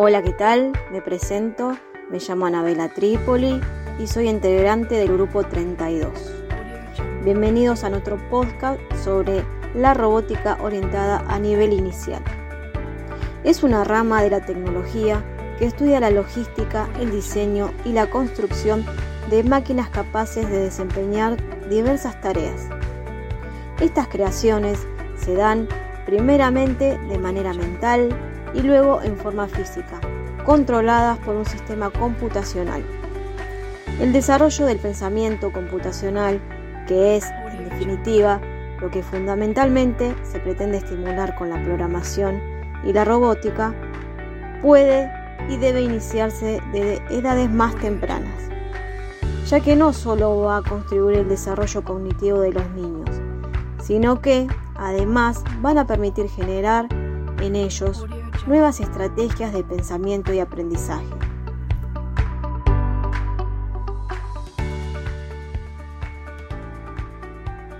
Hola, ¿qué tal? Me presento, me llamo Anabela Trípoli y soy integrante del grupo 32. Bienvenidos a nuestro podcast sobre la robótica orientada a nivel inicial. Es una rama de la tecnología que estudia la logística, el diseño y la construcción de máquinas capaces de desempeñar diversas tareas. Estas creaciones se dan primeramente de manera mental, y luego en forma física, controladas por un sistema computacional. El desarrollo del pensamiento computacional, que es, en definitiva, lo que fundamentalmente se pretende estimular con la programación y la robótica, puede y debe iniciarse desde edades más tempranas, ya que no solo va a contribuir el desarrollo cognitivo de los niños, sino que además van a permitir generar en ellos nuevas estrategias de pensamiento y aprendizaje.